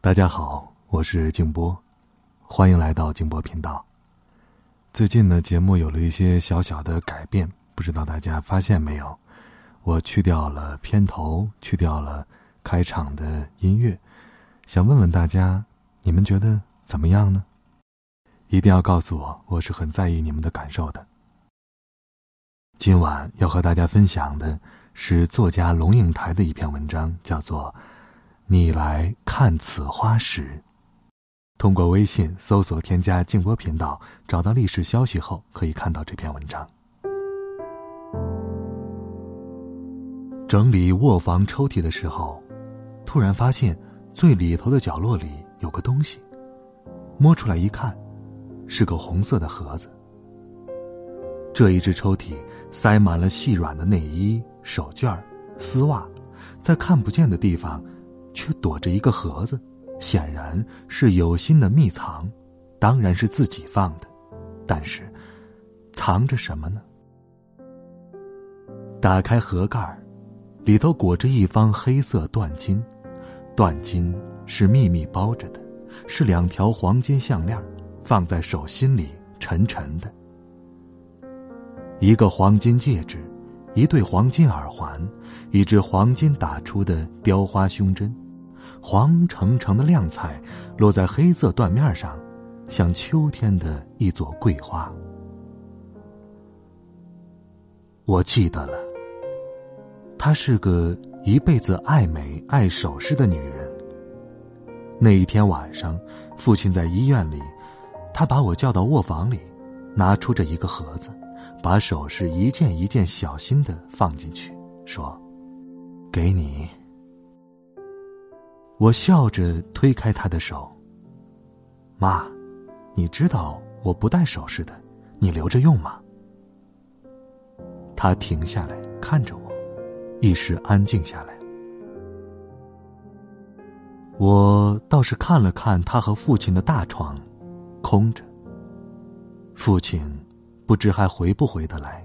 大家好，我是静波，欢迎来到静波频道。最近呢，节目有了一些小小的改变，不知道大家发现没有？我去掉了片头，去掉了开场的音乐，想问问大家，你们觉得怎么样呢？一定要告诉我，我是很在意你们的感受的。今晚要和大家分享的是作家龙应台的一篇文章，叫做。你来看此花时，通过微信搜索添加静波频道，找到历史消息后可以看到这篇文章。整理卧房抽屉的时候，突然发现最里头的角落里有个东西，摸出来一看，是个红色的盒子。这一只抽屉塞满了细软的内衣、手绢、丝袜，在看不见的地方。却躲着一个盒子，显然是有心的密藏，当然是自己放的，但是藏着什么呢？打开盒盖里头裹着一方黑色缎巾，缎巾是秘密包着的，是两条黄金项链，放在手心里沉沉的，一个黄金戒指，一对黄金耳环，一只黄金打出的雕花胸针。黄澄澄的亮彩落在黑色缎面上，像秋天的一朵桂花。我记得了，她是个一辈子爱美爱首饰的女人。那一天晚上，父亲在医院里，他把我叫到卧房里，拿出这一个盒子，把首饰一件一件小心的放进去，说：“给你。”我笑着推开他的手。妈，你知道我不戴首饰的，你留着用吗？他停下来看着我，一时安静下来。我倒是看了看他和父亲的大床，空着。父亲不知还回不回得来。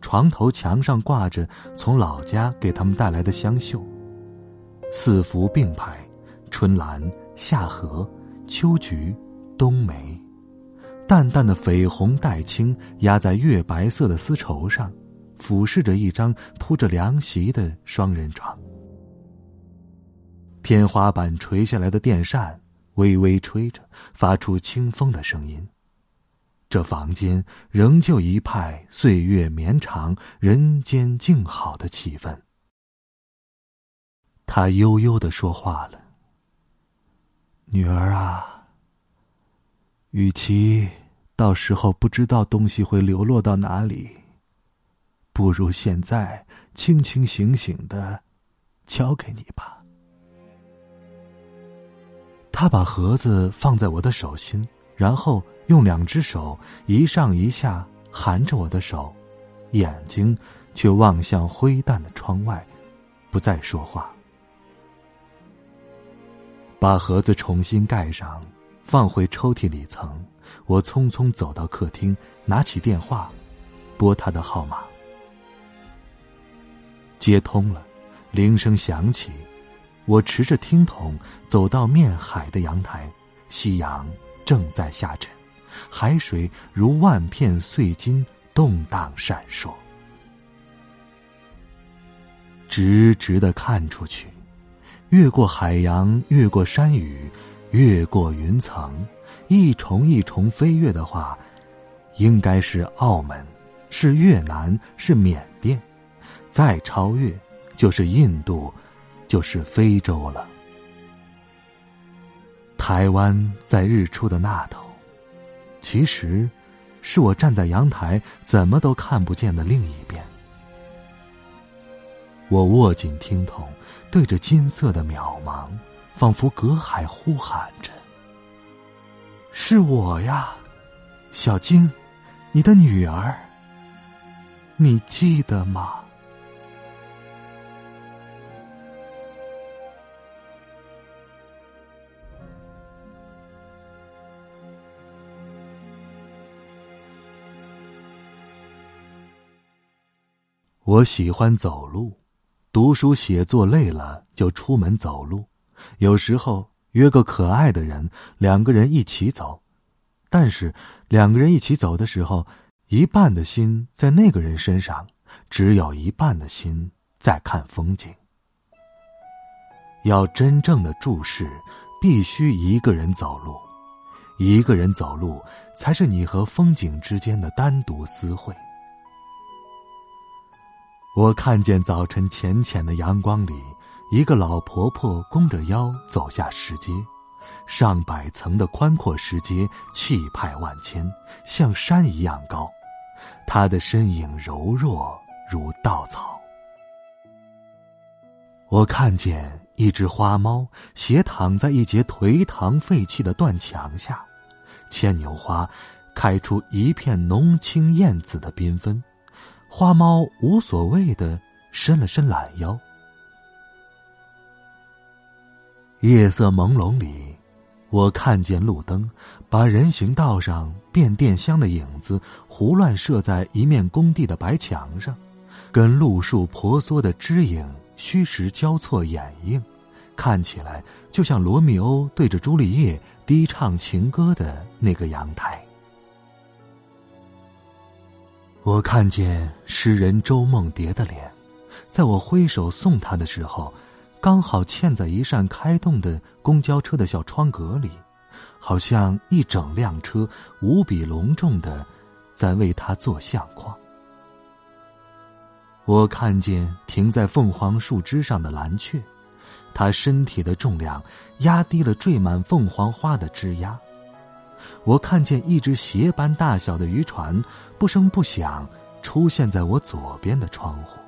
床头墙上挂着从老家给他们带来的香绣。四幅并排，春兰、夏荷、秋菊、冬梅，淡淡的绯红带青压在月白色的丝绸上，俯视着一张铺着凉席的双人床。天花板垂下来的电扇微微吹着，发出清风的声音。这房间仍旧一派岁月绵长、人间静好的气氛。他悠悠的说话了：“女儿啊，与其到时候不知道东西会流落到哪里，不如现在清清醒醒的交给你吧。”他把盒子放在我的手心，然后用两只手一上一下含着我的手，眼睛却望向灰淡的窗外，不再说话。把盒子重新盖上，放回抽屉里层。我匆匆走到客厅，拿起电话，拨他的号码。接通了，铃声响起，我持着听筒走到面海的阳台，夕阳正在下沉，海水如万片碎金动荡闪烁，直直的看出去。越过海洋，越过山雨，越过云层，一重一重飞跃的话，应该是澳门，是越南，是缅甸，再超越就是印度，就是非洲了。台湾在日出的那头，其实，是我站在阳台怎么都看不见的另一边。我握紧听筒，对着金色的渺茫，仿佛隔海呼喊着：“是我呀，小晶，你的女儿。你记得吗？”我喜欢走路。读书写作累了就出门走路，有时候约个可爱的人，两个人一起走。但是两个人一起走的时候，一半的心在那个人身上，只有一半的心在看风景。要真正的注视，必须一个人走路，一个人走路才是你和风景之间的单独私会。我看见早晨浅浅的阳光里，一个老婆婆弓着腰走下石阶，上百层的宽阔石阶气派万千，像山一样高。她的身影柔弱如稻草。我看见一只花猫斜躺在一截颓唐废弃的断墙下，牵牛花开出一片浓青艳紫的缤纷。花猫无所谓的伸了伸懒腰。夜色朦胧里，我看见路灯把人行道上变电箱的影子胡乱射在一面工地的白墙上，跟路树婆娑的枝影虚实交错掩映，看起来就像罗密欧对着朱丽叶低唱情歌的那个阳台。我看见诗人周梦蝶的脸，在我挥手送他的时候，刚好嵌在一扇开动的公交车的小窗格里，好像一整辆车无比隆重的在为他做相框。我看见停在凤凰树枝上的蓝雀，它身体的重量压低了缀满凤凰花的枝桠。我看见一只鞋般大小的渔船，不声不响出现在我左边的窗户。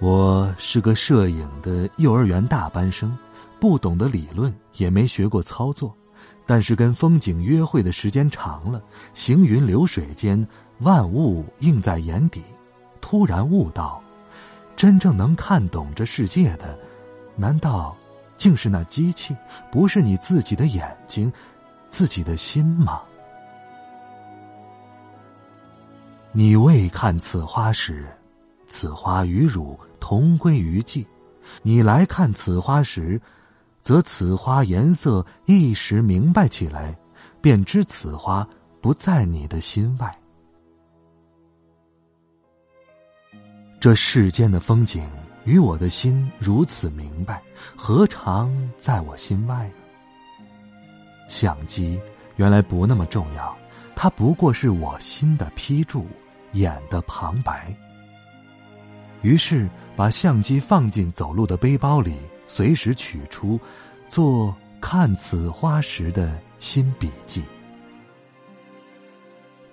我是个摄影的幼儿园大班生，不懂得理论，也没学过操作，但是跟风景约会的时间长了，行云流水间，万物映在眼底，突然悟到，真正能看懂这世界的，难道？竟是那机器，不是你自己的眼睛，自己的心吗？你未看此花时，此花与汝同归于尽；你来看此花时，则此花颜色一时明白起来，便知此花不在你的心外。这世间的风景。与我的心如此明白，何尝在我心外呢？相机原来不那么重要，它不过是我心的批注，眼的旁白。于是把相机放进走路的背包里，随时取出，做看此花时的新笔记。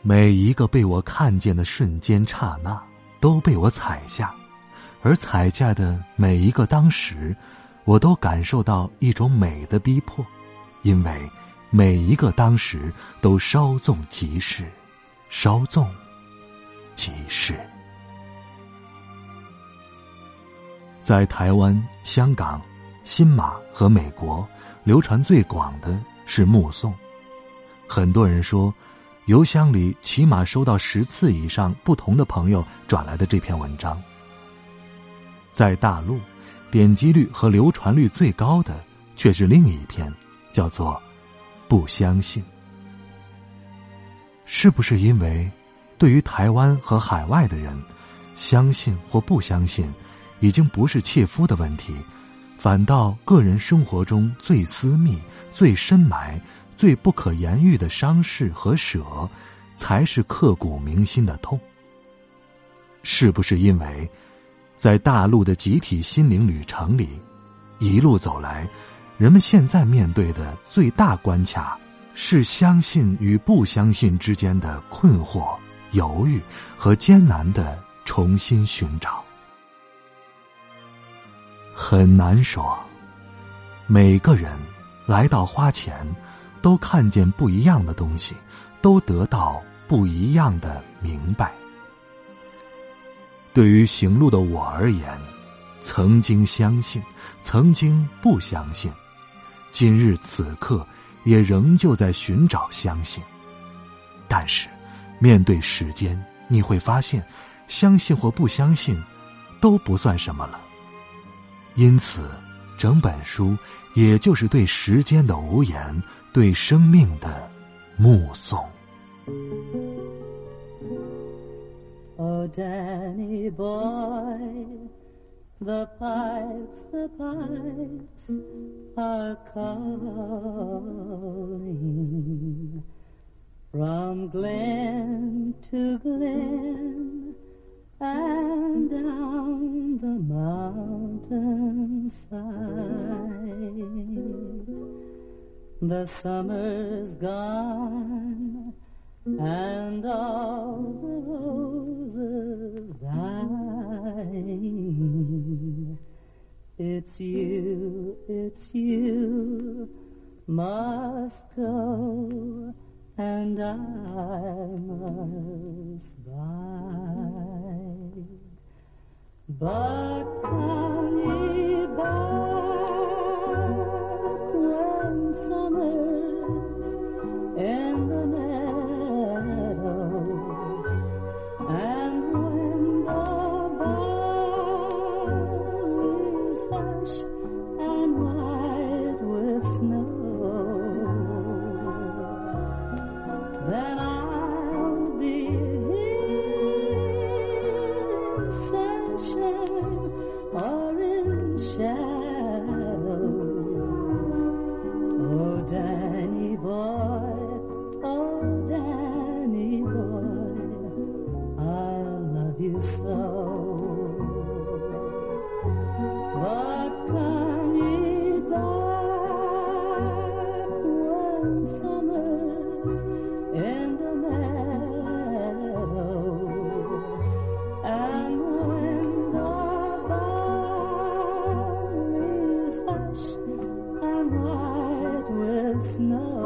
每一个被我看见的瞬间刹那，都被我采下。而采价的每一个当时，我都感受到一种美的逼迫，因为每一个当时都稍纵即逝，稍纵即逝。在台湾、香港、新马和美国，流传最广的是目送。很多人说，邮箱里起码收到十次以上不同的朋友转来的这篇文章。在大陆，点击率和流传率最高的却是另一篇，叫做《不相信》。是不是因为，对于台湾和海外的人，相信或不相信，已经不是切肤的问题，反倒个人生活中最私密、最深埋、最不可言喻的伤势和舍，才是刻骨铭心的痛？是不是因为？在大陆的集体心灵旅程里，一路走来，人们现在面对的最大关卡是相信与不相信之间的困惑、犹豫和艰难的重新寻找。很难说，每个人来到花前，都看见不一样的东西，都得到不一样的明白。对于行路的我而言，曾经相信，曾经不相信，今日此刻也仍旧在寻找相信。但是，面对时间，你会发现，相信或不相信，都不算什么了。因此，整本书也就是对时间的无言，对生命的目送。Oh, Danny boy, the pipes, the pipes are calling from glen to glen and down the mountainside. The summer's gone and all the roses It's you, it's you must go and I must bide. But snow.